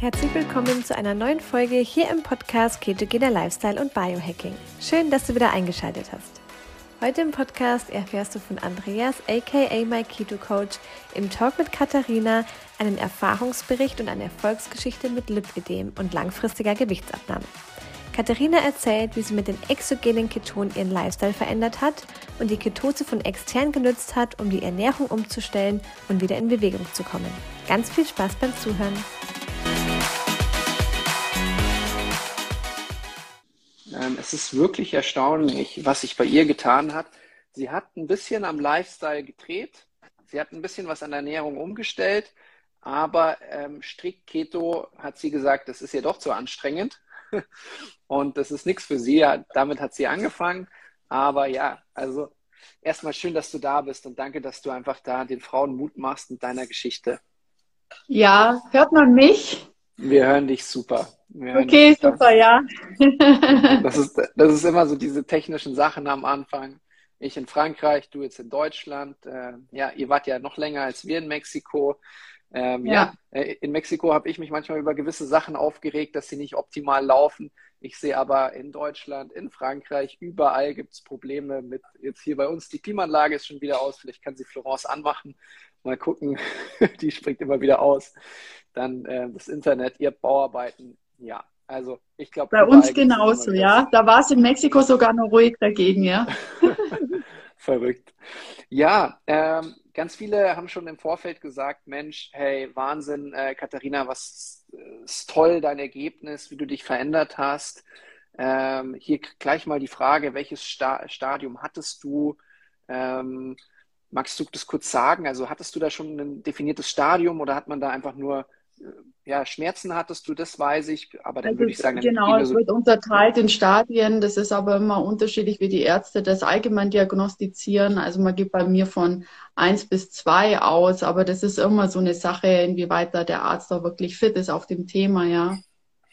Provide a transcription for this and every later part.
Herzlich willkommen zu einer neuen Folge hier im Podcast Ketogener Lifestyle und Biohacking. Schön, dass du wieder eingeschaltet hast. Heute im Podcast erfährst du von Andreas, aka My Keto Coach, im Talk mit Katharina einen Erfahrungsbericht und eine Erfolgsgeschichte mit Lipödem und langfristiger Gewichtsabnahme. Katharina erzählt, wie sie mit den exogenen Ketonen ihren Lifestyle verändert hat und die Ketose von extern genutzt hat, um die Ernährung umzustellen und wieder in Bewegung zu kommen. Ganz viel Spaß beim Zuhören. Es ist wirklich erstaunlich, was sich bei ihr getan hat. Sie hat ein bisschen am Lifestyle gedreht. Sie hat ein bisschen was an der Ernährung umgestellt. Aber ähm, strikt Keto hat sie gesagt, das ist ihr doch zu anstrengend. Und das ist nichts für sie. Damit hat sie angefangen. Aber ja, also erstmal schön, dass du da bist und danke, dass du einfach da den Frauen Mut machst mit deiner Geschichte. Ja, hört man mich? Wir hören dich super. Okay, super, ja. das, ist, das ist immer so diese technischen Sachen am Anfang. Ich in Frankreich, du jetzt in Deutschland. Äh, ja, ihr wart ja noch länger als wir in Mexiko. Ähm, ja. ja, äh, in Mexiko habe ich mich manchmal über gewisse Sachen aufgeregt, dass sie nicht optimal laufen. Ich sehe aber in Deutschland, in Frankreich, überall gibt es Probleme mit jetzt hier bei uns. Die Klimaanlage ist schon wieder aus. Vielleicht kann sie Florence anmachen. Mal gucken. die springt immer wieder aus. Dann äh, das Internet, ihr Bauarbeiten. Ja, also ich glaube. Bei uns genauso, ja. Da war es in Mexiko sogar noch ruhig dagegen, ja. Verrückt. Ja, ähm, ganz viele haben schon im Vorfeld gesagt, Mensch, hey, Wahnsinn, äh, Katharina, was ist toll, dein Ergebnis, wie du dich verändert hast. Ähm, hier gleich mal die Frage, welches Sta Stadium hattest du? Ähm, magst du das kurz sagen? Also hattest du da schon ein definiertes Stadium oder hat man da einfach nur ja, Schmerzen hattest du, das weiß ich, aber dann also, würde ich sagen, genau, es so wird unterteilt in Stadien. Das ist aber immer unterschiedlich, wie die Ärzte das allgemein diagnostizieren. Also man geht bei mir von eins bis zwei aus, aber das ist immer so eine Sache, inwieweit da der Arzt auch wirklich fit ist auf dem Thema, ja.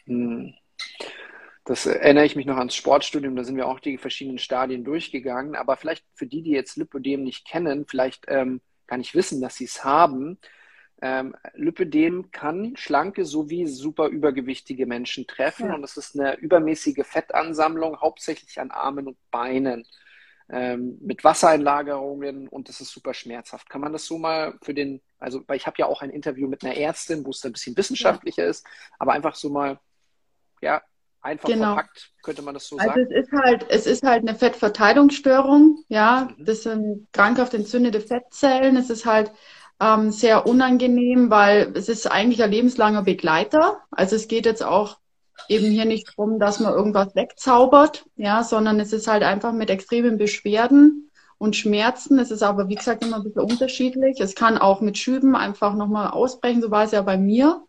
Hm. Das erinnere ich mich noch ans Sportstudium, da sind wir auch die verschiedenen Stadien durchgegangen. Aber vielleicht für die, die jetzt Lipödem nicht kennen, vielleicht ähm, gar nicht wissen, dass sie es haben, ähm, Lipödem kann schlanke sowie super übergewichtige Menschen treffen ja. und es ist eine übermäßige Fettansammlung, hauptsächlich an Armen und Beinen ähm, mit Wassereinlagerungen und das ist super schmerzhaft. Kann man das so mal für den, also weil ich habe ja auch ein Interview mit einer Ärztin, wo es ein bisschen wissenschaftlicher ja. ist, aber einfach so mal, ja, einfach genau. verpackt, könnte man das so also sagen? Es ist halt, es ist halt eine Fettverteilungsstörung, ja, mhm. das sind krankhaft entzündete Fettzellen, es ist halt ähm, sehr unangenehm, weil es ist eigentlich ein lebenslanger Begleiter. Also es geht jetzt auch eben hier nicht darum, dass man irgendwas wegzaubert, ja, sondern es ist halt einfach mit extremen Beschwerden und Schmerzen. Es ist aber, wie gesagt, immer ein bisschen unterschiedlich. Es kann auch mit Schüben einfach nochmal ausbrechen, so war es ja bei mir.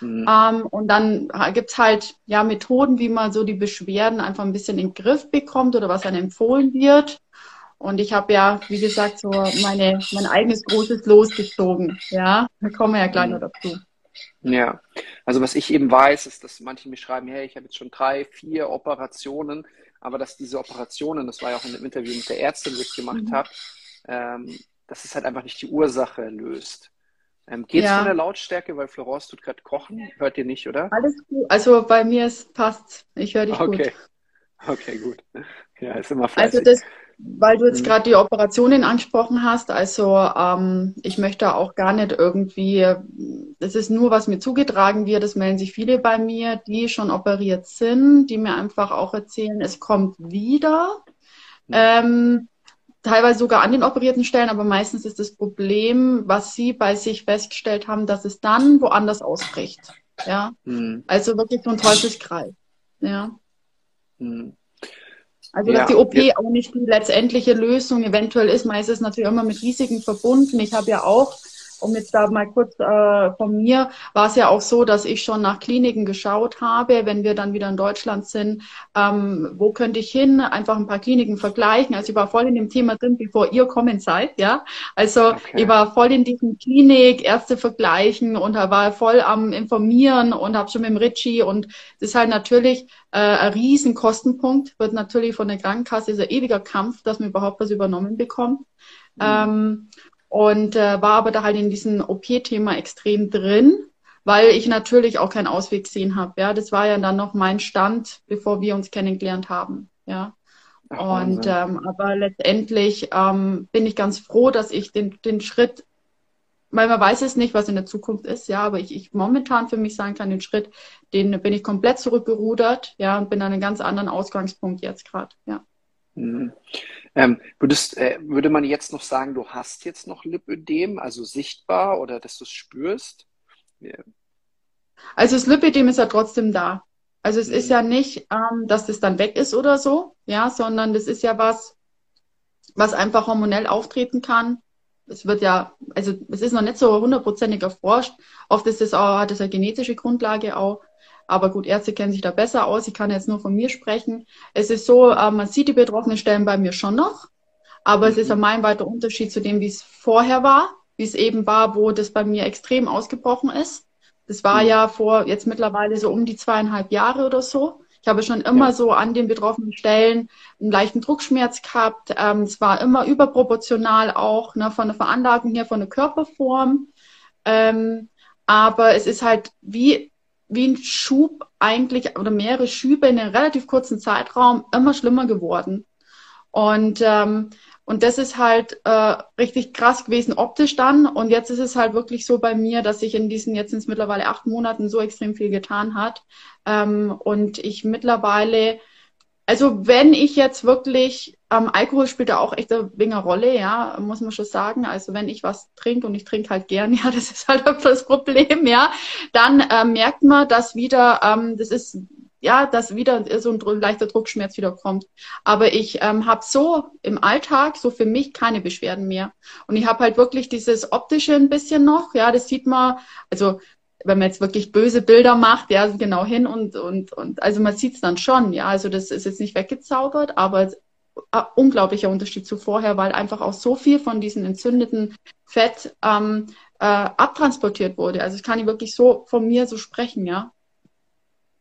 Mhm. Ähm, und dann gibt's halt ja Methoden, wie man so die Beschwerden einfach ein bisschen in den Griff bekommt oder was einem empfohlen wird. Und ich habe ja, wie gesagt, so meine, mein eigenes großes losgezogen. Ja, da kommen wir ja gleich noch dazu. Ja, also was ich eben weiß, ist, dass manche mir schreiben, hey, ich habe jetzt schon drei, vier Operationen, aber dass diese Operationen, das war ja auch in dem Interview mit der Ärztin, die ich gemacht mhm. habe, ähm, dass es halt einfach nicht die Ursache löst. Ähm, Geht es ja. von der Lautstärke, weil Florence tut gerade kochen? Hört ihr nicht, oder? Alles gut. Also bei mir ist passt. Ich höre dich okay. gut. Okay, gut. Ja, ist immer fleißig. Also das, weil du jetzt mhm. gerade die Operationen angesprochen hast, also ähm, ich möchte auch gar nicht irgendwie, das ist nur, was mir zugetragen wird, das melden sich viele bei mir, die schon operiert sind, die mir einfach auch erzählen, es kommt wieder. Mhm. Ähm, teilweise sogar an den operierten Stellen, aber meistens ist das Problem, was sie bei sich festgestellt haben, dass es dann woanders ausbricht. Ja, mhm. also wirklich so ein Teufelskreis. Ja. Mhm. Also dass ja, die OP ja. auch nicht die letztendliche Lösung eventuell ist. Meistens natürlich immer mit Risiken verbunden. Ich habe ja auch um jetzt da mal kurz äh, von mir, war es ja auch so, dass ich schon nach Kliniken geschaut habe, wenn wir dann wieder in Deutschland sind, ähm, wo könnte ich hin, einfach ein paar Kliniken vergleichen. Also ich war voll in dem Thema drin, bevor ihr kommen seid, ja. Also okay. ich war voll in diesem Klinik, Ärzte vergleichen und war voll am informieren und habe schon mit dem Ritchie und das ist halt natürlich äh, ein riesen Kostenpunkt, wird natürlich von der Krankenkasse, ist ein ewiger Kampf, dass man überhaupt was übernommen bekommt. Mhm. Ähm, und äh, war aber da halt in diesem OP-Thema extrem drin. weil ich natürlich auch keinen Ausweg sehen habe. Ja, das war ja dann noch mein Stand, bevor wir uns kennengelernt haben. Ja. Ach, und ähm, aber letztendlich ähm, bin ich ganz froh, dass ich den, den Schritt, weil man weiß es nicht, was in der Zukunft ist, ja, aber ich, ich momentan für mich sagen kann, den Schritt, den bin ich komplett zurückgerudert, ja, und bin an einem ganz anderen Ausgangspunkt jetzt gerade, ja. Ähm, würdest, äh, würde man jetzt noch sagen, du hast jetzt noch Lipödem, also sichtbar oder dass du es spürst? Yeah. Also das Lipödem ist ja trotzdem da. Also es mhm. ist ja nicht, ähm, dass das dann weg ist oder so, ja, sondern das ist ja was, was einfach hormonell auftreten kann. Es wird ja, also es ist noch nicht so hundertprozentig erforscht. Oft ist es auch, hat es eine genetische Grundlage auch. Aber gut, Ärzte kennen sich da besser aus. Ich kann jetzt nur von mir sprechen. Es ist so, äh, man sieht die betroffenen Stellen bei mir schon noch. Aber mhm. es ist ein meilenweiter Unterschied zu dem, wie es vorher war, wie es eben war, wo das bei mir extrem ausgebrochen ist. Das war mhm. ja vor jetzt mittlerweile so um die zweieinhalb Jahre oder so. Ich habe schon immer ja. so an den betroffenen Stellen einen leichten Druckschmerz gehabt. Ähm, es war immer überproportional auch ne, von der Veranlagung her, von der Körperform. Ähm, aber es ist halt wie wie ein Schub eigentlich oder mehrere Schübe in einem relativ kurzen Zeitraum immer schlimmer geworden. Und, ähm, und das ist halt äh, richtig krass gewesen optisch dann. Und jetzt ist es halt wirklich so bei mir, dass sich in diesen, jetzt sind mittlerweile acht Monaten so extrem viel getan hat. Ähm, und ich mittlerweile also wenn ich jetzt wirklich, ähm, Alkohol spielt da auch echt eine Rolle, ja, muss man schon sagen. Also wenn ich was trinke und ich trinke halt gern, ja, das ist halt das Problem, ja, dann äh, merkt man, dass wieder, ähm, das ist ja, dass wieder so ein leichter Druckschmerz wieder kommt. Aber ich ähm, habe so im Alltag so für mich keine Beschwerden mehr. Und ich habe halt wirklich dieses optische ein bisschen noch, ja, das sieht man, also wenn man jetzt wirklich böse Bilder macht, ja, genau hin und, und, und also man sieht es dann schon, ja, also das ist jetzt nicht weggezaubert, aber unglaublicher Unterschied zu vorher, weil einfach auch so viel von diesem entzündeten Fett ähm, äh, abtransportiert wurde. Also ich kann ich wirklich so von mir so sprechen, ja.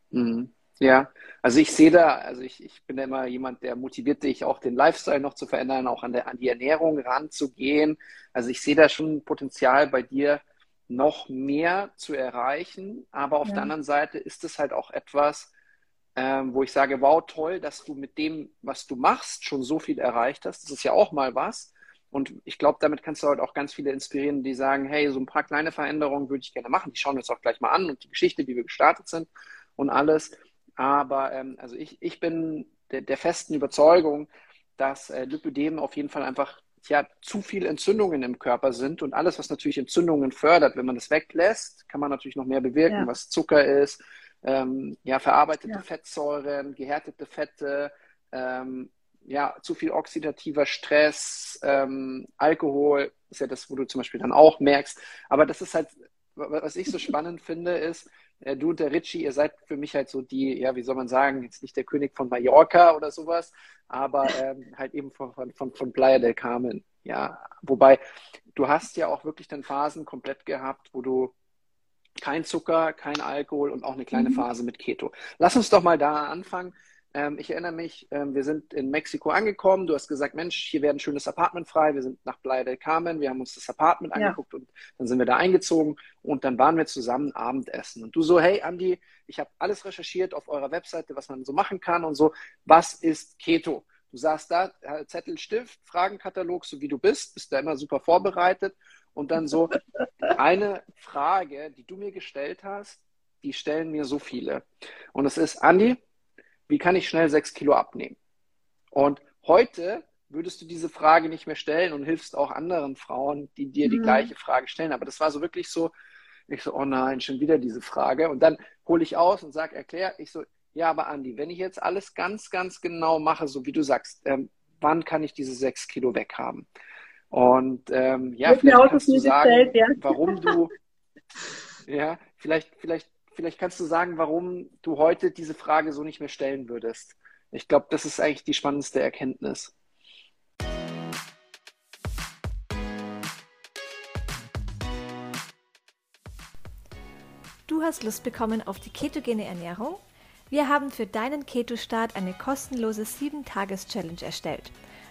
Mhm. Ja, also ich sehe da, also ich, ich bin da immer jemand, der motiviert dich auch den Lifestyle noch zu verändern, auch an, der, an die Ernährung ranzugehen. Also ich sehe da schon Potenzial bei dir, noch mehr zu erreichen. Aber auf ja. der anderen Seite ist es halt auch etwas, ähm, wo ich sage, wow, toll, dass du mit dem, was du machst, schon so viel erreicht hast. Das ist ja auch mal was. Und ich glaube, damit kannst du halt auch ganz viele inspirieren, die sagen, hey, so ein paar kleine Veränderungen würde ich gerne machen. Die schauen wir uns auch gleich mal an und die Geschichte, wie wir gestartet sind und alles. Aber ähm, also ich, ich bin der, der festen Überzeugung, dass äh, Lipödem auf jeden Fall einfach ja, zu viel Entzündungen im Körper sind und alles, was natürlich Entzündungen fördert, wenn man das weglässt, kann man natürlich noch mehr bewirken, ja. was Zucker ist, ähm, ja, verarbeitete ja. Fettsäuren, gehärtete Fette, ähm, ja, zu viel oxidativer Stress, ähm, Alkohol, ist ja das, wo du zum Beispiel dann auch merkst. Aber das ist halt, was ich so spannend finde, ist, äh, du und der Richie, ihr seid für mich halt so die, ja, wie soll man sagen, jetzt nicht der König von Mallorca oder sowas, aber ähm, halt eben von, von, von, von Playa del Carmen. Ja, wobei du hast ja auch wirklich dann Phasen komplett gehabt, wo du kein Zucker, kein Alkohol und auch eine kleine mhm. Phase mit Keto. Lass uns doch mal da anfangen. Ähm, ich erinnere mich, ähm, wir sind in Mexiko angekommen. Du hast gesagt, Mensch, hier wäre ein schönes Apartment frei. Wir sind nach Playa del Carmen. Wir haben uns das Apartment ja. angeguckt und dann sind wir da eingezogen und dann waren wir zusammen Abendessen. Und du so, hey Andi, ich habe alles recherchiert auf eurer Webseite, was man so machen kann und so. Was ist Keto? Du saßt da, äh, Zettel, Stift, Fragenkatalog, so wie du bist, bist da immer super vorbereitet. Und dann so eine Frage, die du mir gestellt hast, die stellen mir so viele. Und es ist, Andi, wie kann ich schnell sechs Kilo abnehmen? Und heute würdest du diese Frage nicht mehr stellen und hilfst auch anderen Frauen, die dir die mhm. gleiche Frage stellen. Aber das war so wirklich so, ich so, oh nein, schon wieder diese Frage. Und dann hole ich aus und sage, erklär, ich so, ja, aber Andi, wenn ich jetzt alles ganz, ganz genau mache, so wie du sagst, ähm, wann kann ich diese sechs Kilo weghaben? Und ähm, ja, vielleicht kannst du sagen, gestellt, ja. warum du, ja, vielleicht, vielleicht vielleicht kannst du sagen, warum du heute diese Frage so nicht mehr stellen würdest. Ich glaube, das ist eigentlich die spannendste Erkenntnis. Du hast Lust bekommen auf die ketogene Ernährung? Wir haben für deinen Keto-Start eine kostenlose 7-Tages-Challenge erstellt.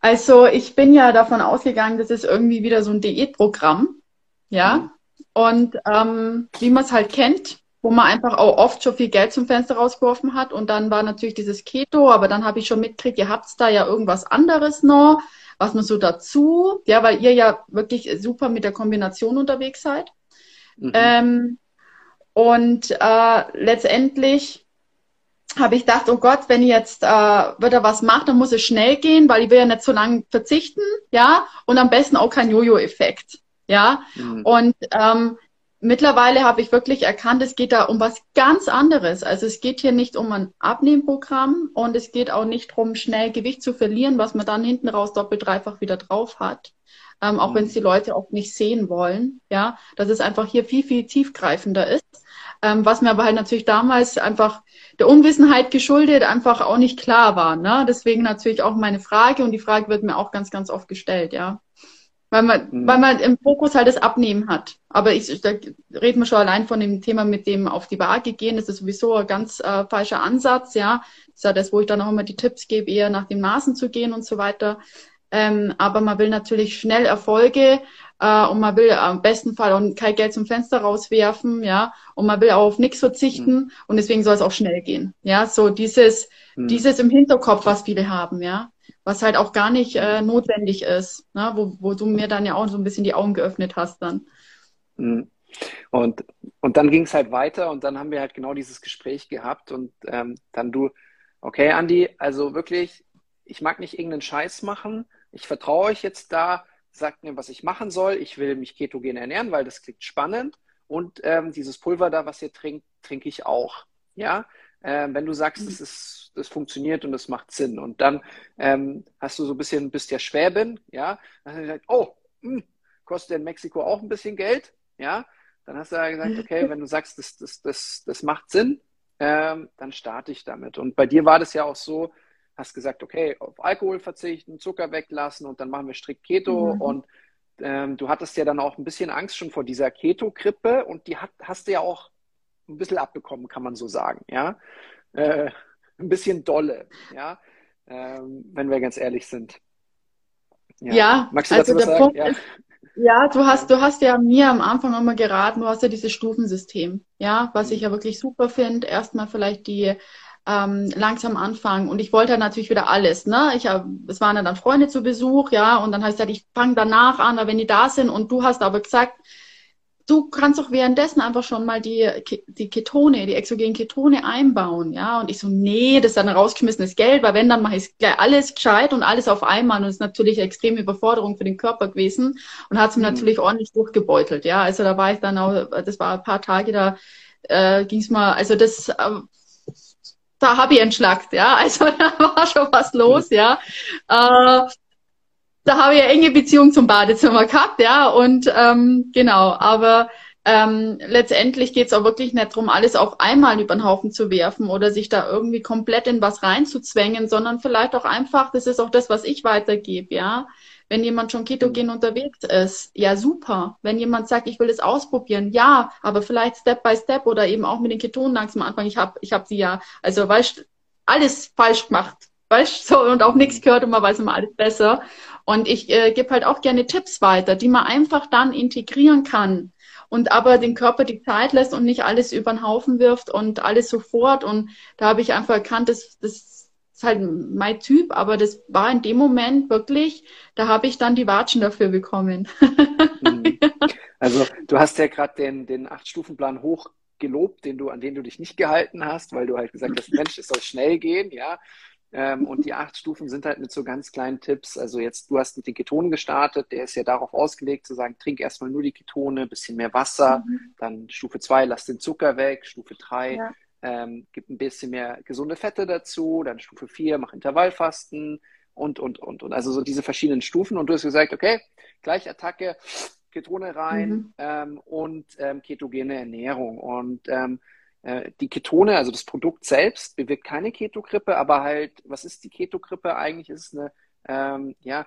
Also ich bin ja davon ausgegangen, das ist irgendwie wieder so ein Diätprogramm, ja. Und ähm, wie man es halt kennt, wo man einfach auch oft schon viel Geld zum Fenster rausgeworfen hat. Und dann war natürlich dieses Keto, aber dann habe ich schon mitgekriegt, ihr habt da ja irgendwas anderes noch, was man so dazu, ja, weil ihr ja wirklich super mit der Kombination unterwegs seid. Mhm. Ähm, und äh, letztendlich habe ich gedacht, oh Gott, wenn ich jetzt äh, wieder was mache, dann muss es schnell gehen, weil ich will ja nicht so lange verzichten, ja, und am besten auch kein Jojo-Effekt. Ja, mhm. und ähm, mittlerweile habe ich wirklich erkannt, es geht da um was ganz anderes. Also es geht hier nicht um ein Abnehmprogramm und es geht auch nicht darum, schnell Gewicht zu verlieren, was man dann hinten raus doppelt dreifach wieder drauf hat. Ähm, auch mhm. wenn es die Leute auch nicht sehen wollen, ja, dass es einfach hier viel, viel tiefgreifender ist. Ähm, was mir aber halt natürlich damals einfach der Unwissenheit geschuldet einfach auch nicht klar war. Ne? Deswegen natürlich auch meine Frage und die Frage wird mir auch ganz, ganz oft gestellt, ja. Weil man, mhm. weil man im Fokus halt das Abnehmen hat. Aber ich, da reden wir schon allein von dem Thema mit dem auf die Waage gehen. Das ist sowieso ein ganz äh, falscher Ansatz, ja. Das ist ja das, wo ich dann auch immer die Tipps gebe, eher nach dem Nasen zu gehen und so weiter. Ähm, aber man will natürlich schnell Erfolge äh, und man will am besten Fall auch kein Geld zum Fenster rauswerfen, ja. Und man will auch auf nichts verzichten mhm. und deswegen soll es auch schnell gehen. Ja, so dieses, mhm. dieses im Hinterkopf, was viele haben, ja was halt auch gar nicht äh, notwendig ist, ne? wo, wo du mir dann ja auch so ein bisschen die Augen geöffnet hast dann. Mhm. Und, und dann ging es halt weiter und dann haben wir halt genau dieses Gespräch gehabt und ähm, dann du, okay, Andi, also wirklich, ich mag nicht irgendeinen Scheiß machen, ich vertraue euch jetzt da, sagt mir, was ich machen soll, ich will mich ketogen ernähren, weil das klingt spannend. Und ähm, dieses Pulver da, was ihr trinkt, trinke ich auch, ja, äh, wenn du sagst, mhm. es ist das funktioniert und das macht Sinn. Und dann ähm, hast du so ein bisschen, bist ja Schwäbin, ja, dann hast du gesagt, oh, mh, hm, kostet in Mexiko auch ein bisschen Geld, ja, dann hast du ja gesagt, okay, wenn du sagst, das, das, das, das macht Sinn, ähm, dann starte ich damit. Und bei dir war das ja auch so, hast gesagt, okay, auf Alkohol verzichten, Zucker weglassen und dann machen wir strikt Keto mhm. und ähm, du hattest ja dann auch ein bisschen Angst schon vor dieser Keto-Krippe und die hat, hast du ja auch ein bisschen abbekommen, kann man so sagen, ja. Äh, ein bisschen dolle, ja, ähm, wenn wir ganz ehrlich sind. Ja, ja Magst du also dazu sagen? Punkt ja. Ist, ja, du hast, du hast ja mir am Anfang immer geraten, du hast ja dieses Stufensystem, ja, was ich ja wirklich super finde. Erstmal vielleicht die ähm, langsam anfangen. Und ich wollte halt natürlich wieder alles, ne? Ich hab, es waren dann Freunde zu Besuch, ja, und dann heißt halt, ich fange danach an, wenn die da sind. Und du hast aber gesagt, du kannst doch währenddessen einfach schon mal die, die Ketone, die exogenen Ketone einbauen, ja. Und ich so, nee, das ist dann rausgeschmissenes Geld, weil wenn, dann mache ich gleich alles gescheit und alles auf einmal. Und das ist natürlich eine extreme Überforderung für den Körper gewesen und hat es mir mhm. natürlich ordentlich durchgebeutelt, ja. Also da war ich dann auch, das war ein paar Tage, da äh, ging es mal, also das, äh, da habe ich entschlackt, ja. Also da war schon was los, ja. Äh, da habe ich eine enge Beziehung zum Badezimmer gehabt, ja, und ähm, genau, aber ähm, letztendlich geht es auch wirklich nicht darum, alles auf einmal über den Haufen zu werfen oder sich da irgendwie komplett in was reinzuzwängen, sondern vielleicht auch einfach, das ist auch das, was ich weitergebe, ja. Wenn jemand schon ketogen unterwegs ist, ja super. Wenn jemand sagt, ich will es ausprobieren, ja, aber vielleicht Step by Step oder eben auch mit den Ketonen langsam anfangen. Ich habe ich hab sie ja, also weißt alles falsch gemacht, weißt so und auch nichts gehört und man weiß immer alles besser. Und ich äh, gebe halt auch gerne Tipps weiter, die man einfach dann integrieren kann und aber den Körper die Zeit lässt und nicht alles über den Haufen wirft und alles sofort. Und da habe ich einfach erkannt, das, das ist halt mein Typ, aber das war in dem Moment wirklich, da habe ich dann die Watschen dafür bekommen. Mhm. also du hast ja gerade den, den Acht-Stufen-Plan hoch gelobt, den du, an den du dich nicht gehalten hast, weil du halt gesagt hast, Mensch, es soll schnell gehen, ja. Ähm, und die acht Stufen sind halt mit so ganz kleinen Tipps. Also jetzt, du hast mit den Ketonen gestartet, der ist ja darauf ausgelegt, zu sagen, trink erstmal nur die Ketone, bisschen mehr Wasser, mhm. dann Stufe zwei, lass den Zucker weg, Stufe drei, ja. Ähm, gib ein bisschen mehr gesunde Fette dazu, dann Stufe vier, mach Intervallfasten und, und, und, und. Also so diese verschiedenen Stufen. Und du hast gesagt, okay, gleich Attacke, Ketone rein mhm. ähm, und ähm, ketogene Ernährung. Und ähm, äh, die Ketone, also das Produkt selbst, bewirkt keine Ketogrippe, aber halt, was ist die Ketogrippe eigentlich? Ist es eine, ähm, ja,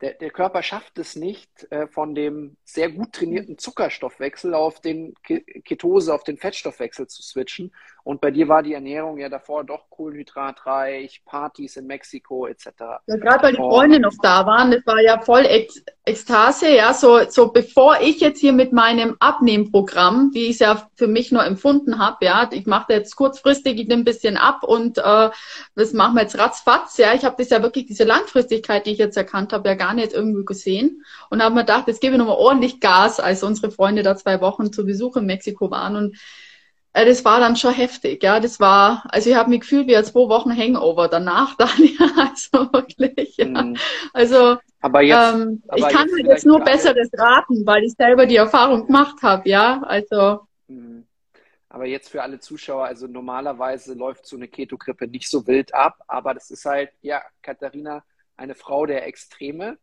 der, der Körper schafft es nicht, äh, von dem sehr gut trainierten Zuckerstoffwechsel auf den Ketose, auf den Fettstoffwechsel zu switchen. Und bei dir war die Ernährung ja davor doch kohlenhydratreich, Partys in Mexiko etc. Ja, gerade weil die Freunde noch da waren, das war ja voll Ex Ekstase, ja, so, so bevor ich jetzt hier mit meinem Abnehmprogramm, wie ich es ja für mich nur empfunden habe, ja, ich mache jetzt kurzfristig, ich nehme ein bisschen ab und äh, das machen wir jetzt ratzfatz, ja, ich habe das ja wirklich, diese Langfristigkeit, die ich jetzt erkannt habe, ja gar nicht irgendwie gesehen und habe mir gedacht, jetzt gebe ich nochmal ordentlich Gas, als unsere Freunde da zwei Wochen zu Besuch in Mexiko waren und äh, das war dann schon heftig, ja. Das war, also ich habe mich gefühlt wie zwei Wochen Hangover danach dann, ja, also wirklich, ja. Mhm. Also aber jetzt, ähm, aber ich kann jetzt halt jetzt nur besseres raten, weil ich selber die Erfahrung gemacht habe, ja. Also. Mhm. Aber jetzt für alle Zuschauer, also normalerweise läuft so eine Ketogrippe nicht so wild ab, aber das ist halt, ja, Katharina, eine Frau der Extreme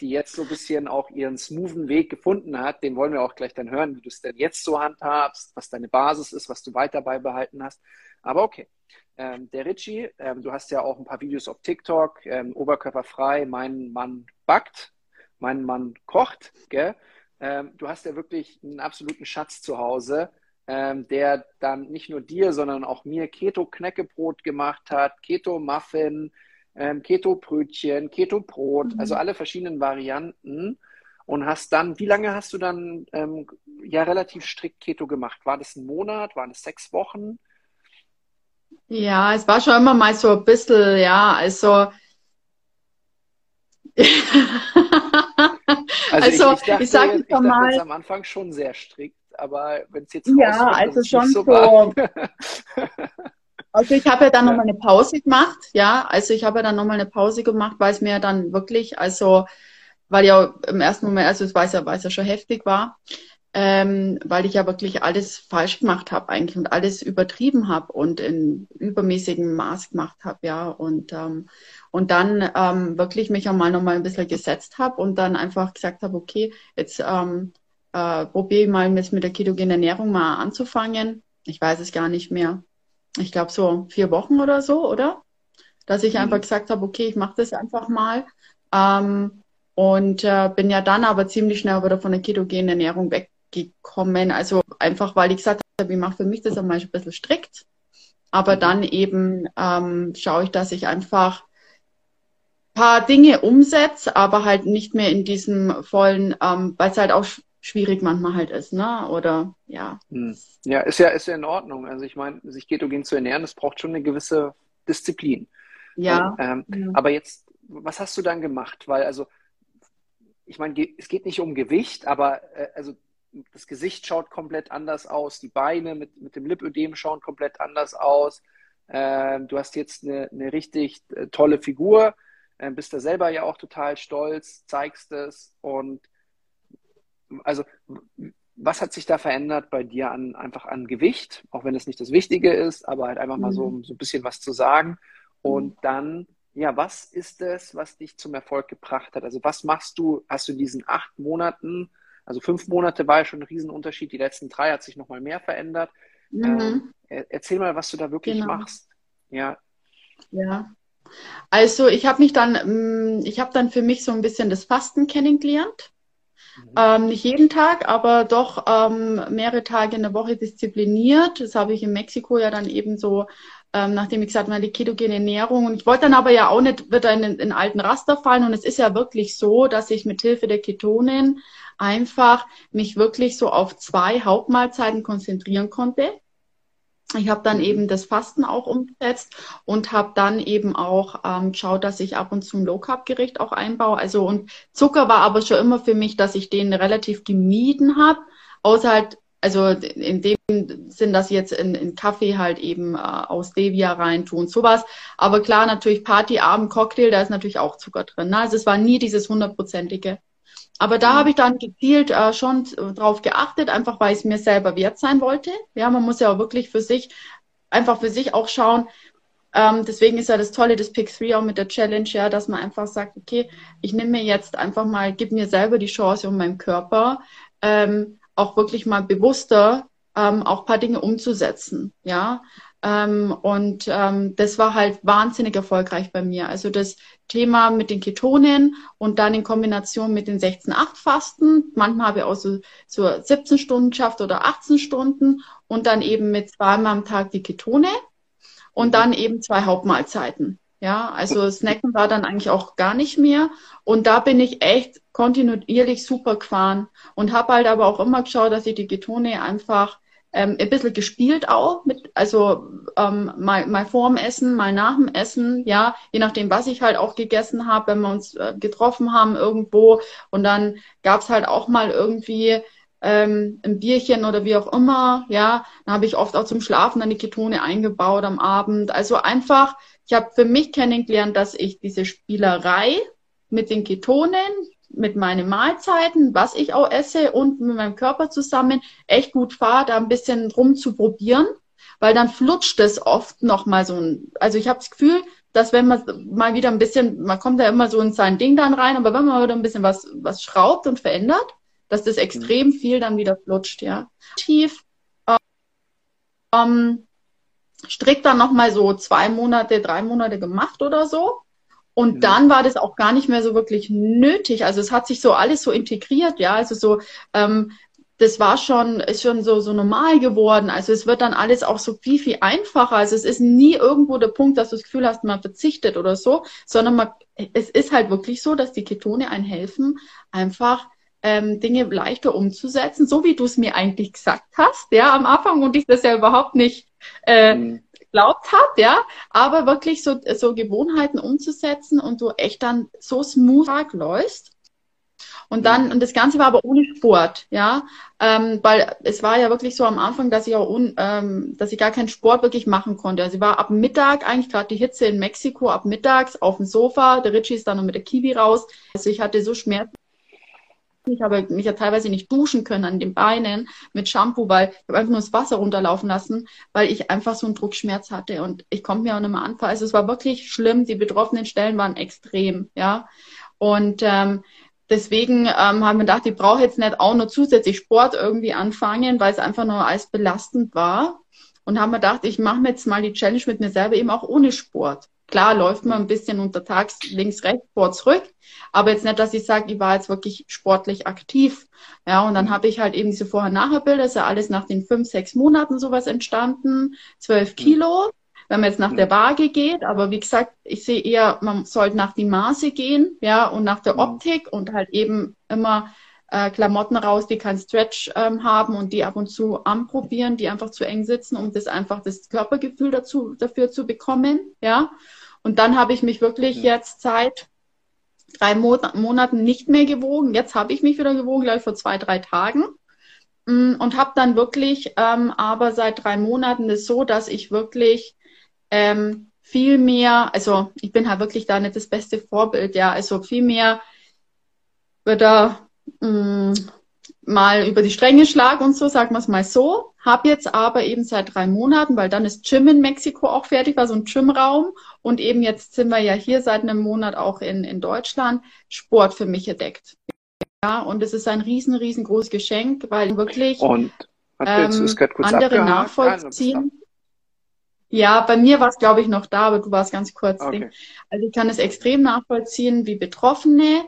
die jetzt so ein bisschen auch ihren smoothen Weg gefunden hat. Den wollen wir auch gleich dann hören, wie du es denn jetzt so handhabst, was deine Basis ist, was du weiter beibehalten hast. Aber okay. Ähm, der Richie, ähm, du hast ja auch ein paar Videos auf TikTok, ähm, oberkörperfrei, mein Mann backt, mein Mann kocht, gell? Ähm, du hast ja wirklich einen absoluten Schatz zu Hause, ähm, der dann nicht nur dir, sondern auch mir Keto-Knäckebrot gemacht hat, Keto-Muffin, ähm, Keto-Brötchen, Keto-Brot, mhm. also alle verschiedenen Varianten. Und hast dann, wie lange hast du dann ähm, ja relativ strikt Keto gemacht? War das ein Monat? Waren das sechs Wochen? Ja, es war schon immer mal so ein bisschen, ja, also. also, ich, ich, dachte, ich sage ich mal. Jetzt am Anfang schon sehr strikt, aber wenn es jetzt ja, also schon so, so Also ich habe ja dann nochmal eine Pause gemacht, ja. Also ich habe ja dann nochmal eine Pause gemacht, weil es mir dann wirklich, also weil ja im ersten Moment, also es weiß ja, weil es ja schon heftig war, ähm, weil ich ja wirklich alles falsch gemacht habe eigentlich und alles übertrieben habe und in übermäßigem Maß gemacht habe, ja. Und, ähm, und dann ähm, wirklich mich einmal nochmal ein bisschen gesetzt habe und dann einfach gesagt habe, okay, jetzt ähm, äh, probiere ich mal mit der ketogenen Ernährung mal anzufangen. Ich weiß es gar nicht mehr ich glaube, so vier Wochen oder so, oder? Dass ich mhm. einfach gesagt habe, okay, ich mache das einfach mal. Ähm, und äh, bin ja dann aber ziemlich schnell wieder von der ketogenen Ernährung weggekommen. Also einfach, weil ich gesagt habe, ich mache für mich das einmal ein bisschen strikt. Aber mhm. dann eben ähm, schaue ich, dass ich einfach paar Dinge umsetze, aber halt nicht mehr in diesem vollen, ähm, weil es halt auch schwierig manchmal halt ist, ne? Oder ja. Hm. Ja, ist ja, ist ja in Ordnung. Also ich meine, sich ketogen zu ernähren, das braucht schon eine gewisse Disziplin. Ja. Ähm, ja. Aber jetzt, was hast du dann gemacht? Weil, also, ich meine, es geht nicht um Gewicht, aber äh, also das Gesicht schaut komplett anders aus, die Beine mit, mit dem Lipödem schauen komplett anders aus. Ähm, du hast jetzt eine, eine richtig äh, tolle Figur, äh, bist da selber ja auch total stolz, zeigst es und also was hat sich da verändert bei dir an einfach an Gewicht, auch wenn es nicht das Wichtige ist, aber halt einfach mal so, mhm. so ein bisschen was zu sagen. Und mhm. dann, ja, was ist es, was dich zum Erfolg gebracht hat? Also was machst du, hast du in diesen acht Monaten, also fünf Monate war ja schon ein Riesenunterschied, die letzten drei hat sich nochmal mehr verändert. Mhm. Ähm, erzähl mal, was du da wirklich genau. machst. Ja. Ja. Also ich habe mich dann, mm, ich habe dann für mich so ein bisschen das Fasten kennengelernt. Mhm. Ähm, nicht jeden Tag, aber doch ähm, mehrere Tage in der Woche diszipliniert. Das habe ich in Mexiko ja dann eben so, ähm, nachdem ich gesagt habe, die ketogene Ernährung. Und ich wollte dann aber ja auch nicht wieder in den alten Raster fallen. Und es ist ja wirklich so, dass ich mit Hilfe der Ketonen einfach mich wirklich so auf zwei Hauptmahlzeiten konzentrieren konnte. Ich habe dann eben das Fasten auch umgesetzt und habe dann eben auch ähm, geschaut, dass ich ab und zu ein Low Carb Gericht auch einbaue. Also und Zucker war aber schon immer für mich, dass ich den relativ gemieden habe, außer halt also in dem Sinn, dass ich jetzt in, in Kaffee halt eben äh, aus Stevia reintun, sowas. Aber klar, natürlich Party, Abend, Cocktail, da ist natürlich auch Zucker drin. Ne? Also es war nie dieses hundertprozentige. Aber da mhm. habe ich dann gezielt äh, schon drauf geachtet, einfach weil es mir selber wert sein wollte. Ja, man muss ja auch wirklich für sich, einfach für sich auch schauen, ähm, deswegen ist ja das Tolle des Pick 3 auch mit der Challenge, ja, dass man einfach sagt, okay, ich nehme mir jetzt einfach mal, gib mir selber die Chance um meinem Körper ähm, auch wirklich mal bewusster ähm, auch paar Dinge umzusetzen, ja. Ähm, und ähm, das war halt wahnsinnig erfolgreich bei mir. Also das Thema mit den Ketonen und dann in Kombination mit den 16-8-Fasten. Manchmal habe ich auch so, so 17 Stunden geschafft oder 18 Stunden und dann eben mit zweimal am Tag die Ketone und dann eben zwei Hauptmahlzeiten. Ja, also Snacken war dann eigentlich auch gar nicht mehr. Und da bin ich echt kontinuierlich super gefahren und habe halt aber auch immer geschaut, dass ich die Ketone einfach ähm, ein bisschen gespielt auch mit, also ähm, mal, mal vorm Essen, mal nach dem Essen, ja, je nachdem, was ich halt auch gegessen habe, wenn wir uns äh, getroffen haben irgendwo und dann gab's halt auch mal irgendwie ähm, ein Bierchen oder wie auch immer, ja, dann habe ich oft auch zum Schlafen dann die Ketone eingebaut am Abend. Also einfach, ich habe für mich kennengelernt, dass ich diese Spielerei mit den Ketonen, mit meinen Mahlzeiten, was ich auch esse und mit meinem Körper zusammen echt gut fahre, da ein bisschen rumzuprobieren, weil dann flutscht es oft noch mal so ein, also ich habe das Gefühl, dass wenn man mal wieder ein bisschen, man kommt da immer so in sein Ding dann rein, aber wenn man wieder ein bisschen was, was schraubt und verändert, dass das extrem viel dann wieder flutscht, ja. Tief, ähm, strikt dann noch mal so zwei Monate, drei Monate gemacht oder so und mhm. dann war das auch gar nicht mehr so wirklich nötig. Also es hat sich so alles so integriert, ja. Also so, ähm, das war schon, ist schon so, so normal geworden. Also es wird dann alles auch so viel, viel einfacher. Also es ist nie irgendwo der Punkt, dass du das Gefühl hast, man verzichtet oder so, sondern man, es ist halt wirklich so, dass die Ketone einen helfen, einfach ähm, Dinge leichter umzusetzen, so wie du es mir eigentlich gesagt hast, ja, am Anfang und ich das ja überhaupt nicht äh, mhm geglaubt habe, ja, aber wirklich so, so Gewohnheiten umzusetzen und du echt dann so smooth läufst. Und dann, und das Ganze war aber ohne Sport, ja, ähm, weil es war ja wirklich so am Anfang, dass ich auch, un, ähm, dass ich gar keinen Sport wirklich machen konnte. Also ich war ab Mittag, eigentlich gerade die Hitze in Mexiko, ab mittags auf dem Sofa, der Richie ist dann noch mit der Kiwi raus. Also ich hatte so Schmerzen ich habe mich ja teilweise nicht duschen können an den Beinen mit Shampoo, weil ich habe einfach nur das Wasser runterlaufen lassen, weil ich einfach so einen Druckschmerz hatte und ich konnte mir auch nicht mehr anfangen. Also es war wirklich schlimm. Die betroffenen Stellen waren extrem, ja. Und ähm, deswegen ähm, haben wir gedacht, ich brauche jetzt nicht auch noch zusätzlich Sport irgendwie anfangen, weil es einfach nur als belastend war. Und haben wir gedacht, ich mache mir jetzt mal die Challenge mit mir selber eben auch ohne Sport. Klar läuft man ein bisschen untertags links, rechts, vor, zurück, aber jetzt nicht, dass ich sage, ich war jetzt wirklich sportlich aktiv. Ja, und dann habe ich halt eben diese Vorher-Nachher-Bilder, ist ja alles nach den fünf, sechs Monaten sowas entstanden, zwölf mhm. Kilo, wenn man jetzt nach der Waage geht, aber wie gesagt, ich sehe eher, man sollte nach die Maße gehen, ja, und nach der mhm. Optik und halt eben immer äh, Klamotten raus, die kein Stretch ähm, haben und die ab und zu anprobieren, die einfach zu eng sitzen, um das einfach das Körpergefühl dazu, dafür zu bekommen, ja. Und dann habe ich mich wirklich ja. jetzt seit drei Mo Monaten nicht mehr gewogen. Jetzt habe ich mich wieder gewogen, glaube ich, vor zwei, drei Tagen. Mm, und habe dann wirklich, ähm, aber seit drei Monaten ist so, dass ich wirklich ähm, viel mehr, also ich bin halt wirklich da nicht das beste Vorbild, ja, also viel mehr wieder mh, mm, mal über die Stränge schlag und so, sagen wir es mal so. Hab jetzt aber eben seit drei Monaten, weil dann ist Gym in Mexiko auch fertig, war so ein Gymraum. Und eben jetzt sind wir ja hier seit einem Monat auch in, in Deutschland, Sport für mich entdeckt. Ja, und es ist ein riesen, riesengroßes Geschenk, weil wirklich und ähm, andere nachvollziehen. Ja, bei mir war es, glaube ich, noch da, aber du warst ganz kurz. Okay. Also ich kann es extrem nachvollziehen, wie Betroffene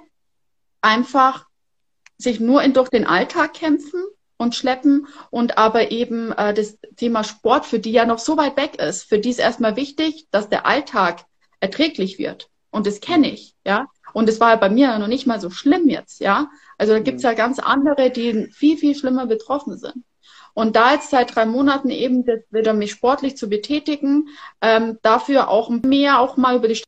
einfach sich nur in, durch den Alltag kämpfen und schleppen und aber eben äh, das Thema Sport, für die ja noch so weit weg ist, für die ist erstmal wichtig, dass der Alltag erträglich wird. Und das kenne ich, ja. Und es war ja bei mir noch nicht mal so schlimm jetzt, ja. Also da gibt's mhm. ja ganz andere, die viel, viel schlimmer betroffen sind. Und da jetzt seit drei Monaten eben wieder mich sportlich zu betätigen, ähm, dafür auch mehr auch mal über die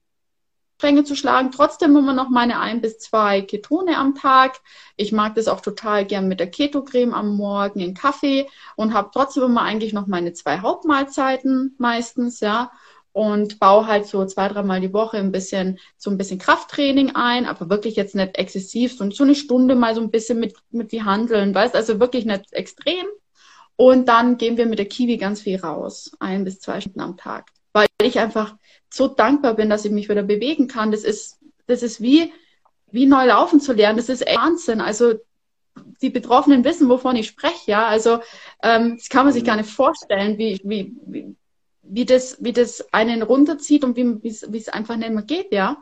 Stränge zu schlagen. Trotzdem immer noch meine ein bis zwei Ketone am Tag. Ich mag das auch total gern mit der Ketocreme am Morgen in Kaffee und habe trotzdem immer eigentlich noch meine zwei Hauptmahlzeiten meistens, ja. Und baue halt so zwei, dreimal die Woche ein bisschen, so ein bisschen Krafttraining ein, aber wirklich jetzt nicht exzessiv, und so eine Stunde mal so ein bisschen mit, mit wie handeln, weißt, also wirklich nicht extrem. Und dann gehen wir mit der Kiwi ganz viel raus, ein bis zwei Stunden am Tag. Weil ich einfach so dankbar bin, dass ich mich wieder bewegen kann. Das ist, das ist wie, wie neu laufen zu lernen. Das ist Wahnsinn. Also die Betroffenen wissen, wovon ich spreche, ja. Also ähm, das kann man sich gar nicht vorstellen, wie, wie, wie, wie, das, wie das einen runterzieht und wie wie es einfach nicht mehr geht, ja.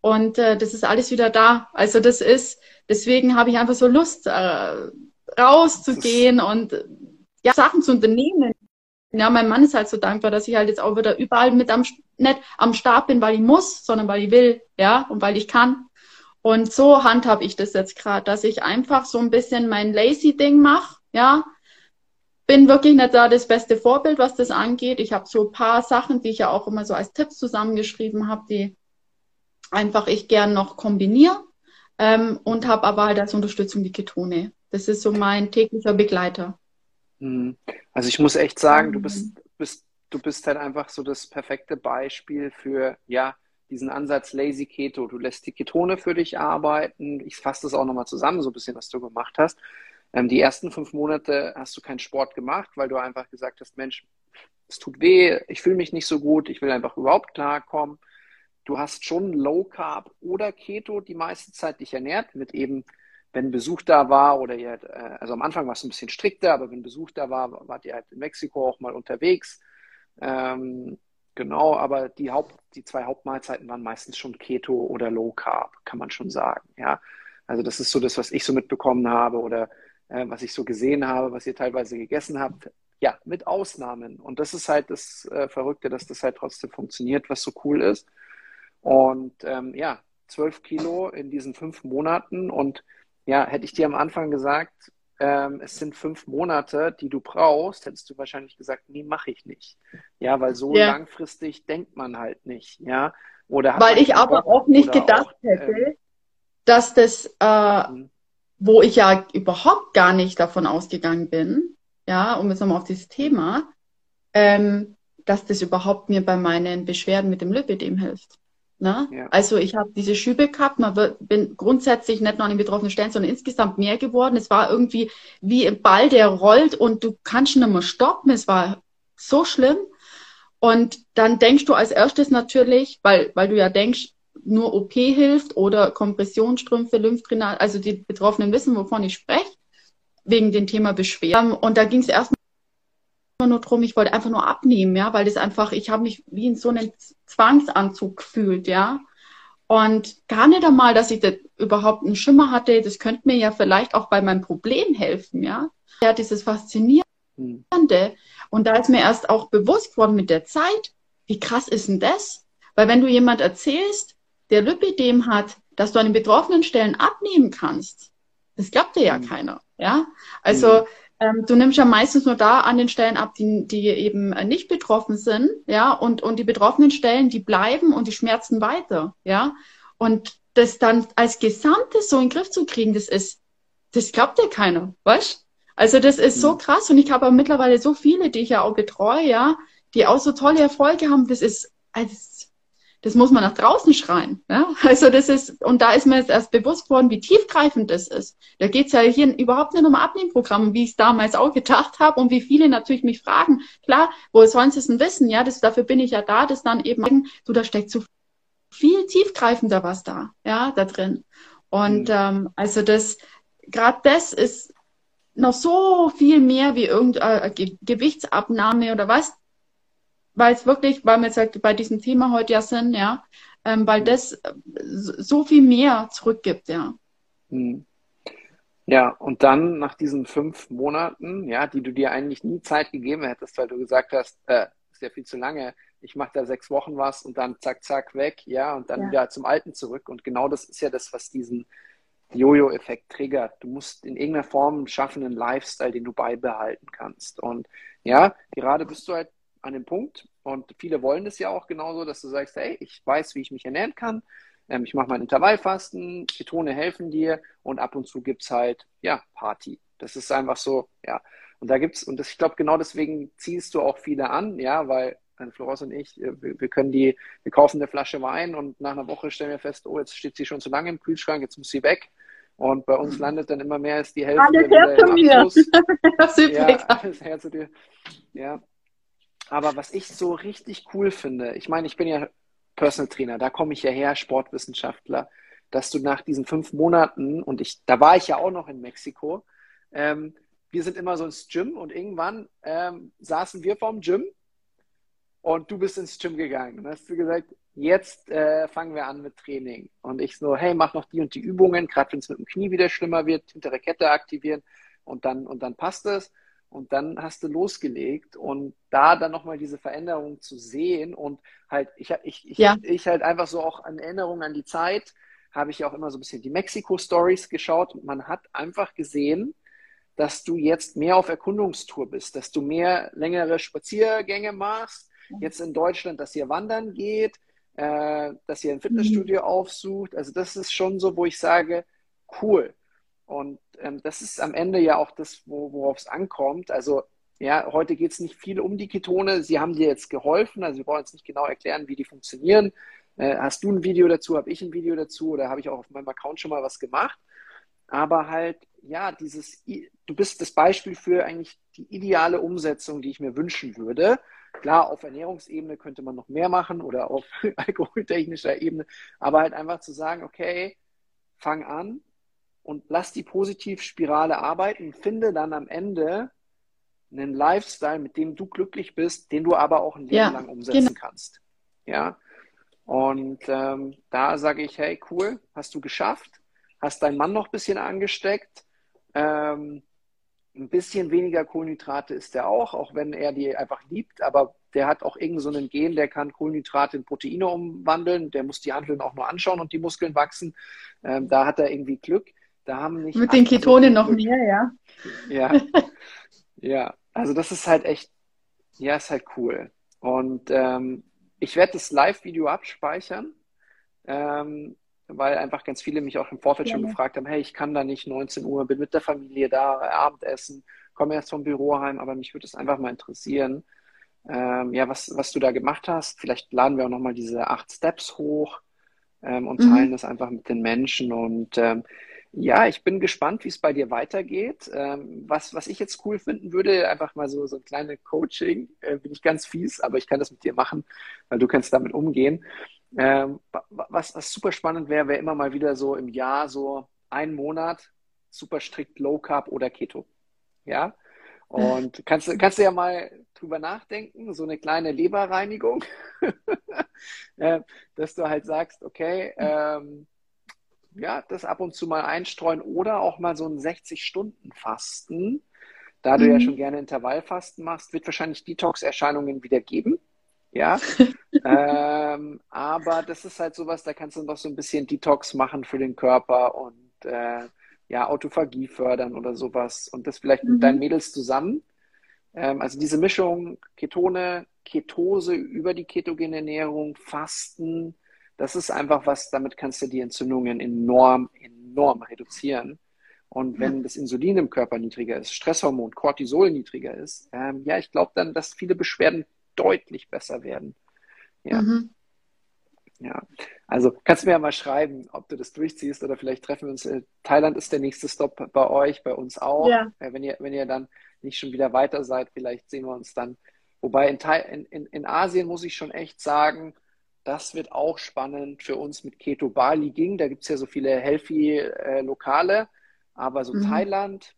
Und äh, das ist alles wieder da. Also das ist, deswegen habe ich einfach so Lust, äh, rauszugehen und ja, Sachen zu unternehmen. Ja, mein Mann ist halt so dankbar, dass ich halt jetzt auch wieder überall mit am, nicht am Start bin, weil ich muss, sondern weil ich will, ja, und weil ich kann. Und so handhabe ich das jetzt gerade, dass ich einfach so ein bisschen mein Lazy-Ding mache, ja. Bin wirklich nicht da das beste Vorbild, was das angeht. Ich habe so ein paar Sachen, die ich ja auch immer so als Tipps zusammengeschrieben habe, die einfach ich gern noch kombiniere ähm, und habe aber halt als Unterstützung die Ketone. Das ist so mein täglicher Begleiter. Mhm. Also ich muss echt sagen, du bist, bist, du bist halt einfach so das perfekte Beispiel für, ja, diesen Ansatz Lazy Keto. Du lässt die Ketone für dich arbeiten. Ich fasse das auch nochmal zusammen, so ein bisschen, was du gemacht hast. Ähm, die ersten fünf Monate hast du keinen Sport gemacht, weil du einfach gesagt hast, Mensch, es tut weh, ich fühle mich nicht so gut, ich will einfach überhaupt klarkommen. Du hast schon Low Carb oder Keto die meiste Zeit dich ernährt, mit eben, wenn Besuch da war oder ihr, äh, also am Anfang war es ein bisschen strikter, aber wenn Besuch da war, wart ihr halt in Mexiko auch mal unterwegs. Ähm, Genau, aber die Haupt, die zwei Hauptmahlzeiten waren meistens schon Keto oder Low Carb, kann man schon sagen. Ja, also das ist so das, was ich so mitbekommen habe oder äh, was ich so gesehen habe, was ihr teilweise gegessen habt. Ja, mit Ausnahmen. Und das ist halt das äh, Verrückte, dass das halt trotzdem funktioniert, was so cool ist. Und ähm, ja, zwölf Kilo in diesen fünf Monaten. Und ja, hätte ich dir am Anfang gesagt, ähm, es sind fünf Monate, die du brauchst, hättest du wahrscheinlich gesagt, nee, mache ich nicht. Ja, weil so ja. langfristig denkt man halt nicht, ja. Oder weil ich aber auch nicht gedacht auch, hätte, ähm, dass das, äh, mhm. wo ich ja überhaupt gar nicht davon ausgegangen bin, ja, um jetzt nochmal auf dieses Thema, ähm, dass das überhaupt mir bei meinen Beschwerden mit dem Lipidem hilft. Ne? Ja. Also ich habe diese Schübe gehabt, man wird, bin grundsätzlich nicht nur an den betroffenen Stellen, sondern insgesamt mehr geworden. Es war irgendwie wie ein Ball, der rollt und du kannst nicht mehr stoppen. Es war so schlimm. Und dann denkst du als erstes natürlich, weil, weil du ja denkst, nur OP hilft oder Kompressionsstrümpfe, Lymphdrainage, also die Betroffenen wissen, wovon ich spreche, wegen dem Thema Beschwerden. Und da ging es erstmal nur drum, ich wollte einfach nur abnehmen, ja, weil das einfach, ich habe mich wie in so einem Zwangsanzug gefühlt, ja. Und gar nicht einmal, dass ich das überhaupt einen Schimmer hatte, das könnte mir ja vielleicht auch bei meinem Problem helfen, ja. Ja, dieses Faszinierende. Und da ist mir erst auch bewusst geworden mit der Zeit, wie krass ist denn das? Weil wenn du jemand erzählst, der Lipidem hat, dass du an den betroffenen Stellen abnehmen kannst, das glaubt dir ja mhm. keiner, ja. Also, mhm ähm, du nimmst ja meistens nur da an den Stellen ab, die, die eben nicht betroffen sind, ja, und, und die betroffenen Stellen, die bleiben und die schmerzen weiter, ja. Und das dann als Gesamtes so in den Griff zu kriegen, das ist, das glaubt ja keiner, weißt? Also das ist so mhm. krass und ich habe mittlerweile so viele, die ich ja auch betreue, ja, die auch so tolle Erfolge haben. Das ist, also das muss man nach draußen schreien. Ja? Also das ist, und da ist mir jetzt erst bewusst geworden, wie tiefgreifend das ist. Da geht's ja hier überhaupt nicht um Abnehmprogramm, wie ich es damals auch gedacht habe und wie viele natürlich mich fragen, klar, wo sollen sie es denn wissen? Ja, das, dafür bin ich ja da, das dann eben, du, da steckt so viel tiefgreifender was da, ja, da drin. Und mhm. ähm, also das, gerade das ist noch so viel mehr wie irgendeine Ge Gewichtsabnahme oder was weil es wirklich, weil wir jetzt halt bei diesem Thema heute ja sind, ja, ähm, weil das so viel mehr zurückgibt, ja. Hm. Ja, und dann nach diesen fünf Monaten, ja, die du dir eigentlich nie Zeit gegeben hättest, weil du gesagt hast, äh, ist ja viel zu lange, ich mache da sechs Wochen was und dann zack, zack, weg, ja, und dann ja. wieder zum Alten zurück. Und genau das ist ja das, was diesen Jojo-Effekt triggert. Du musst in irgendeiner Form schaffen einen Lifestyle, den du beibehalten kannst. Und ja, gerade bist du halt an dem Punkt. Und viele wollen das ja auch genauso, dass du sagst, hey, ich weiß, wie ich mich ernähren kann. Ähm, ich mache mein Intervallfasten, Ketone helfen dir und ab und zu gibt es halt, ja, Party. Das ist einfach so, ja. Und da gibt's, und das, ich glaube, genau deswegen ziehst du auch viele an, ja, weil Florence und ich, äh, wir, wir, können die, wir kaufen eine Flasche Wein und nach einer Woche stellen wir fest, oh, jetzt steht sie schon zu lange im Kühlschrank, jetzt muss sie weg. Und bei uns mhm. landet dann immer mehr als die Hälfte. Alles her zu mir. Das ist ja, alles her zu dir. Ja. Aber was ich so richtig cool finde, ich meine, ich bin ja Personal Trainer, da komme ich ja her, Sportwissenschaftler, dass du nach diesen fünf Monaten, und ich, da war ich ja auch noch in Mexiko, ähm, wir sind immer so ins Gym und irgendwann ähm, saßen wir vorm Gym und du bist ins Gym gegangen und hast du gesagt, jetzt äh, fangen wir an mit Training. Und ich so, hey, mach noch die und die Übungen, gerade wenn es mit dem Knie wieder schlimmer wird, hintere Kette aktivieren und dann, und dann passt es. Und dann hast du losgelegt und da dann nochmal diese Veränderung zu sehen und halt, ich, ich, ich, ja. ich halt einfach so auch an Erinnerungen an die Zeit, habe ich auch immer so ein bisschen die Mexiko-Stories geschaut und man hat einfach gesehen, dass du jetzt mehr auf Erkundungstour bist, dass du mehr längere Spaziergänge machst, jetzt in Deutschland, dass ihr wandern geht, äh, dass ihr ein Fitnessstudio mhm. aufsucht. Also das ist schon so, wo ich sage, cool. Und ähm, das ist am Ende ja auch das, wo, worauf es ankommt. Also ja, heute geht es nicht viel um die Ketone. Sie haben dir jetzt geholfen. Also wir wollen jetzt nicht genau erklären, wie die funktionieren. Äh, hast du ein Video dazu? Habe ich ein Video dazu? Oder habe ich auch auf meinem Account schon mal was gemacht? Aber halt, ja, dieses, du bist das Beispiel für eigentlich die ideale Umsetzung, die ich mir wünschen würde. Klar, auf Ernährungsebene könnte man noch mehr machen oder auf alkoholtechnischer Ebene, aber halt einfach zu sagen, okay, fang an, und lass die Positivspirale arbeiten, finde dann am Ende einen Lifestyle, mit dem du glücklich bist, den du aber auch ein Leben ja, lang umsetzen genau. kannst. Ja. Und ähm, da sage ich, hey, cool, hast du geschafft, hast deinen Mann noch ein bisschen angesteckt. Ähm, ein bisschen weniger Kohlenhydrate ist er auch, auch wenn er die einfach liebt, aber der hat auch irgend so einen Gen, der kann Kohlenhydrate in Proteine umwandeln, der muss die Handeln auch nur anschauen und die Muskeln wachsen. Ähm, da hat er irgendwie Glück. Da haben nicht Mit den Ketonen noch mehr, ja. Ja. ja, also das ist halt echt, ja, ist halt cool. Und ähm, ich werde das Live-Video abspeichern, ähm, weil einfach ganz viele mich auch im Vorfeld ja, schon gefragt haben, hey, ich kann da nicht 19 Uhr, bin mit der Familie da, Abendessen, komme erst vom Büro heim, aber mich würde es einfach mal interessieren, ähm, ja, was, was du da gemacht hast. Vielleicht laden wir auch nochmal diese acht Steps hoch ähm, und teilen mhm. das einfach mit den Menschen und ähm, ja, ich bin gespannt, wie es bei dir weitergeht. Ähm, was, was ich jetzt cool finden würde, einfach mal so, so ein kleines Coaching, äh, bin ich ganz fies, aber ich kann das mit dir machen, weil du kannst damit umgehen. Ähm, was, was super spannend wäre, wäre immer mal wieder so im Jahr so ein Monat super strikt Low Carb oder Keto. Ja. Und kannst, kannst du ja mal drüber nachdenken, so eine kleine Leberreinigung, äh, dass du halt sagst, okay, ähm, ja, das ab und zu mal einstreuen oder auch mal so ein 60-Stunden-Fasten. Da du mhm. ja schon gerne Intervallfasten machst, wird wahrscheinlich Detox-Erscheinungen wieder geben. Ja. ähm, aber das ist halt sowas, da kannst du noch so ein bisschen Detox machen für den Körper und äh, ja, Autophagie fördern oder sowas. Und das vielleicht mhm. mit deinen Mädels zusammen. Ähm, also diese Mischung Ketone, Ketose über die ketogene Ernährung, Fasten, das ist einfach was, damit kannst du die Entzündungen enorm, enorm reduzieren. Und wenn das Insulin im Körper niedriger ist, Stresshormon, Cortisol niedriger ist, ähm, ja, ich glaube dann, dass viele Beschwerden deutlich besser werden. Ja. Mhm. Ja, also kannst du mir ja mal schreiben, ob du das durchziehst oder vielleicht treffen wir uns. Äh, Thailand ist der nächste Stop bei euch, bei uns auch. Ja. Äh, wenn, ihr, wenn ihr dann nicht schon wieder weiter seid, vielleicht sehen wir uns dann. Wobei in, in, in, in Asien muss ich schon echt sagen, das wird auch spannend für uns mit Keto Bali ging. Da gibt es ja so viele healthy äh, Lokale. Aber so mhm. Thailand,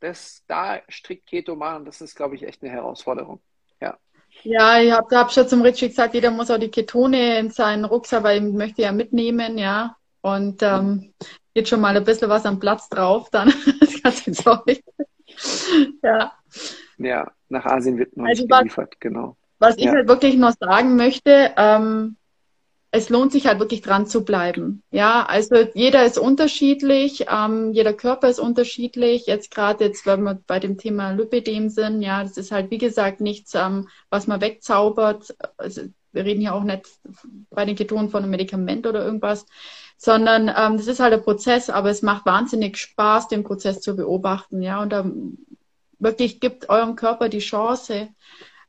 das da strikt Keto machen, das ist, glaube ich, echt eine Herausforderung. Ja. Ja, ich habe hab schon zum Richie gesagt, jeder muss auch die Ketone in seinen Rucksack, weil ich möchte ja mitnehmen, ja. Und ähm, geht schon mal ein bisschen was am Platz drauf, dann das ganze Zeug. ja. Ja, nach Asien wird noch also nicht geliefert, genau. Was ich halt wirklich noch sagen möchte, ähm, es lohnt sich halt wirklich dran zu bleiben. Ja, also jeder ist unterschiedlich, ähm, jeder Körper ist unterschiedlich. Jetzt gerade jetzt, wenn wir bei dem Thema Lipidem sind, ja, das ist halt wie gesagt nichts, ähm, was man wegzaubert. Also, wir reden hier auch nicht bei den Ketonen von einem Medikament oder irgendwas, sondern ähm, das ist halt ein Prozess, aber es macht wahnsinnig Spaß, den Prozess zu beobachten. Ja, und da wirklich gibt eurem Körper die Chance,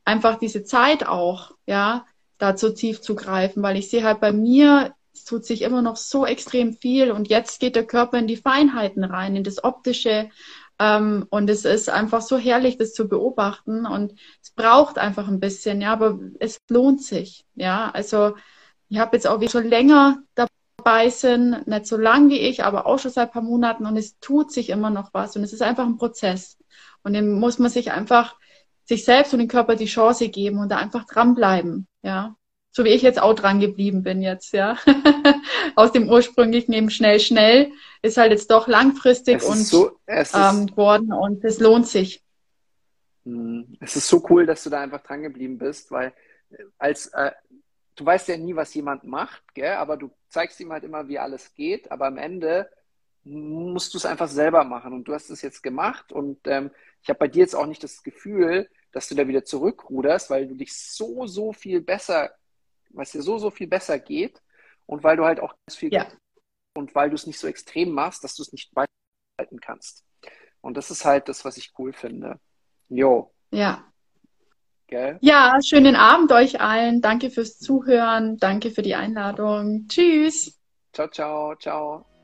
einfach diese Zeit auch, ja, dazu tief zu greifen, weil ich sehe halt bei mir, es tut sich immer noch so extrem viel und jetzt geht der Körper in die Feinheiten rein, in das Optische Ähm, und es ist einfach so herrlich, das zu beobachten. Und es braucht einfach ein bisschen, ja, aber es lohnt sich. Ja, also ich habe jetzt auch schon länger dabei sind, nicht so lang wie ich, aber auch schon seit ein paar Monaten und es tut sich immer noch was und es ist einfach ein Prozess. Und dem muss man sich einfach sich selbst und dem Körper die Chance geben und da einfach dranbleiben, ja. So wie ich jetzt auch dran geblieben bin jetzt, ja. Aus dem ursprünglich neben schnell, schnell ist halt jetzt doch langfristig und so, ähm, geworden und es lohnt sich. Hm, es ist so cool, dass du da einfach dran geblieben bist, weil äh, als äh, du weißt ja nie, was jemand macht, gell? aber du zeigst ihm halt immer, wie alles geht, aber am Ende musst du es einfach selber machen und du hast es jetzt gemacht und ähm, ich habe bei dir jetzt auch nicht das Gefühl, dass du da wieder zurückruderst, weil du dich so, so viel besser, was dir so, so viel besser geht und weil du halt auch ganz viel ja. und weil du es nicht so extrem machst, dass du es nicht weiterhalten kannst. Und das ist halt das, was ich cool finde. Jo. Ja, Gell? Ja, schönen Abend euch allen. Danke fürs Zuhören. Danke für die Einladung. Tschüss. Ciao, ciao, ciao.